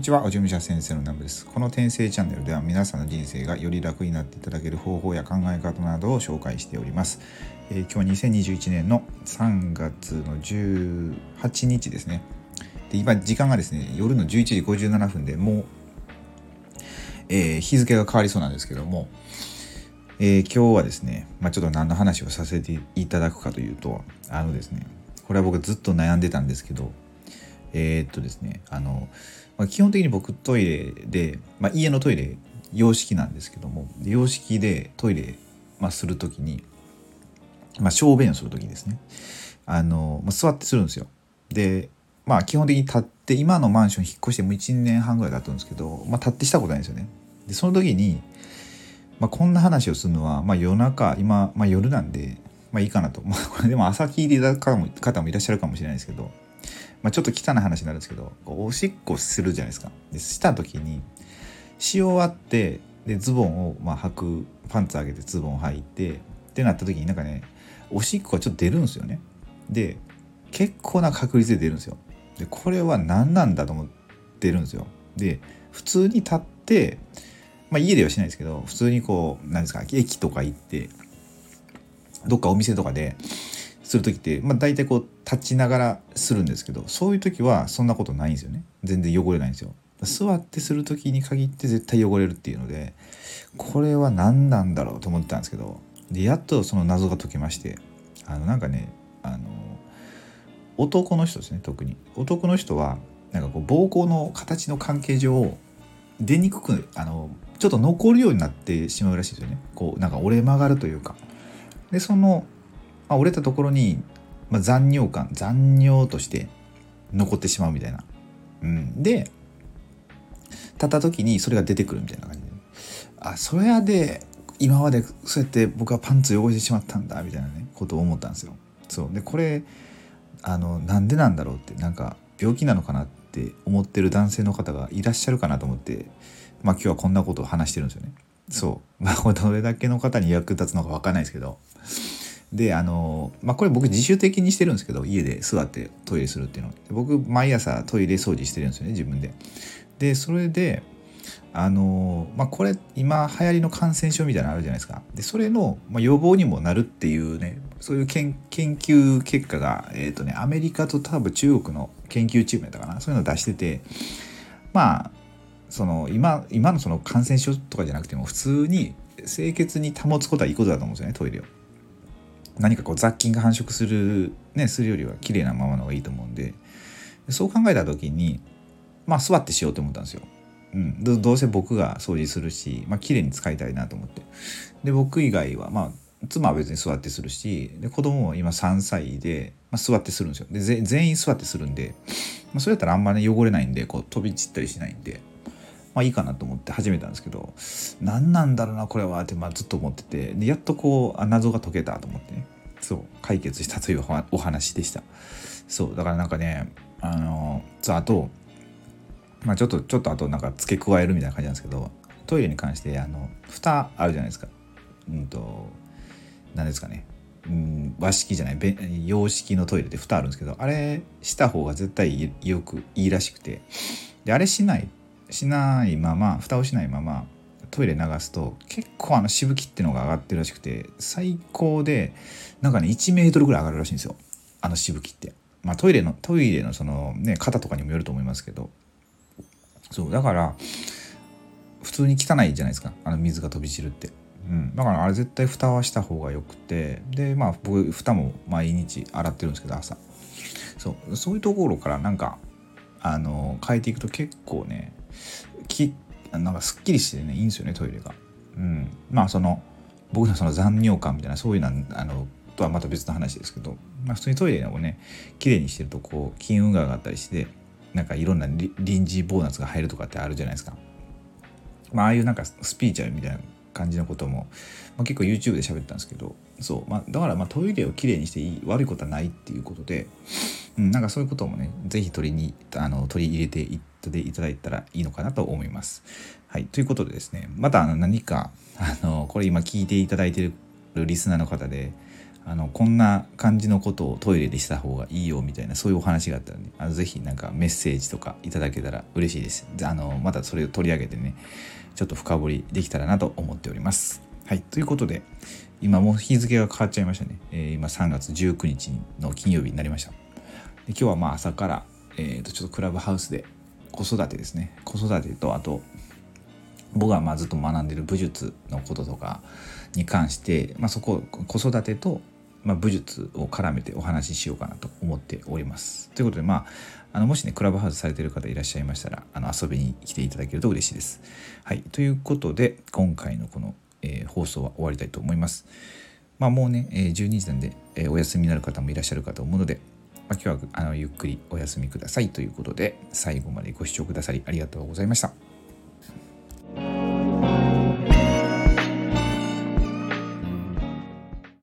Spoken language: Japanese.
にちは、おじゅみしゃ先生のナムです。この転生チャンネルでは皆さんの人生がより楽になっていただける方法や考え方などを紹介しております。えー、今日は2021年の3月の18日ですね。で今、時間がですね、夜の11時57分でもう、えー、日付が変わりそうなんですけども、えー、今日はですね、まあ、ちょっと何の話をさせていただくかというと、あのですね、これは僕ずっと悩んでたんですけど、えー、っとですね、あの、まあ、基本的に僕トイレで、まあ、家のトイレ洋式なんですけども洋式でトイレ、まあ、する時に、まあ、小便をする時ですね。あの、まあ、座ってするんですよ。でまあ基本的に立って今のマンション引っ越してもう1年半ぐらいだったんですけど、まあ、立ってしたことないんですよね。でその時に、まあ、こんな話をするのは、まあ、夜中今、まあ、夜なんでまあいいかなと。まあこれでも朝聞いていただく方もいらっしゃるかもしれないですけど、まあ、ちょっと汚い話になるんですけどおしっこするじゃないですか。でした時にし終わってでズボンをまあ履くパンツ上げてズボンを履いてってなった時になんかねおしっこがちょっと出るんですよね。で結構な確率で出るんですよ。でこれは何なんだと思ってるんですよ。で普通に立ってまあ家ではしないですけど普通にこう何ですか駅とか行ってどっかお店とかでする時って、まあ、大体こう立ちながらするんですけどそういう時はそんなことないんですよね。全然汚れないんですよ。座ってする時に限って絶対汚れるっていうのでこれは何なんだろうと思ってたんですけどでやっとその謎が解けましてあのなんかねあの男の人ですね特に。男の人はなんかこう膀胱の形の関係上出にくくあのちょっと残るようになってしまうらしいですよね。こうなんか折れ曲がるというか。でそのまあ、折れたところに、まあ、残尿感残尿として残ってしまうみたいな。うん、で立った時にそれが出てくるみたいな感じであそれやで今までそうやって僕はパンツ汚してしまったんだみたいなねことを思ったんですよ。そうでこれあのなんでなんだろうってなんか病気なのかなって思ってる男性の方がいらっしゃるかなと思って、まあ、今日はこんなことを話してるんですよね。そうまあどれだけの方に役立つのか分かんないですけどであの、まあ、これ僕自主的にしてるんですけど家で座ってトイレするっていうの僕毎朝トイレ掃除してるんですよね自分で。でそれであのまあ、これ今流行りの感染症みたいなのあるじゃないですかでそれの、ま、予防にもなるっていうねそういう研究結果が、えーとね、アメリカと多分中国の研究チームやったかなそういうのを出しててまあその今今のその感染症とかじゃなくても普通に清潔に保つことはいいことだと思うんですよねトイレを。何かこう雑菌が繁殖する、ね、するよりは綺麗なままの方がいいと思うんで。そう考えた時にまあ座ってしようと思ったんですよ。うん、どうせ僕が掃除するし、まあ綺麗に使いたいなと思って。で僕以外はまあ妻は別に座ってするしで子供も今3歳で、まあ、座ってするんですよ。で全員座ってするんで、まあ、それやったらあんまり、ね、汚れないんでこう飛び散ったりしないんでまあいいかなと思って始めたんですけど何なんだろうなこれはってまあずっと思ってて。でやっとこう謎が解けたと思ってね。そう解決したというお話でした。そうだからなんかねあのそうあとまあちょっとちょっとあとなんか付け加えるみたいな感じなんですけどトイレに関してあの蓋あるじゃないですか。うんと何ですかね。うん和式じゃない洋式のトイレで蓋あるんですけどあれした方が絶対よくいいらしくて。であれしないしないまま蓋をしないままトイレ流すと結構あのしぶきってのが上がってるらしくて最高でなんかね1メートルぐらい上がるらしいんですよ。あのしぶきって。まあトイレのトイレのそのね肩とかにもよると思いますけど。そうだから普通に汚いじゃないですか。あの水が飛び散るって。うん、だからあれ絶対蓋はした方がよくて。でまあ僕蓋も毎日洗ってるんですけど朝。そう。そういうところからなんかあの変えていくと結構ねきなんかすっきりしてねいいんですよねトイレが。うん、まあその僕のその残尿感みたいなそういうのあのとはまた別の話ですけど、まあ、普通にトイレをね綺麗にしてるとこう金運が上がったりしてなんかいろんな臨時ボーナスが入るとかってあるじゃないですか。まあ、ああいうなんかスピーチャルみたいな感じのことも、まあ、結構 YouTube で喋ったんですけど。そう、まあ、だからまあトイレをきれいにしていい悪いことはないっていうことで、うん、なんかそういうこともね是非取りにあの取り入れていっていただいたらいいのかなと思います。はい、ということでですねまたあの何かあのこれ今聞いていただいてるリスナーの方であのこんな感じのことをトイレでした方がいいよみたいなそういうお話があったらねあのぜひなんかメッセージとかいただけたら嬉しいです。あのまたそれを取り上げてねちょっと深掘りできたらなと思っております。はい。ということで今もう日付が変わっちゃいましたね、えー、今3月19日の金曜日になりました。で今日はまあ朝から、えー、とちょっとクラブハウスで子育てですね子育てとあと僕がまあずっと学んでる武術のこととかに関して、まあ、そこ子育てとまあ、武術を絡めてお話ししようかなと思っております。ということで、まあ、あのもしね、クラブハウスされてる方いらっしゃいましたら、あの遊びに来ていただけると嬉しいです。はい。ということで、今回のこの、えー、放送は終わりたいと思います。まあ、もうね、えー、12時なんで、えー、お休みになる方もいらっしゃるかと思うので、ま、今日はあのゆっくりお休みくださいということで、最後までご視聴くださりありがとうございました。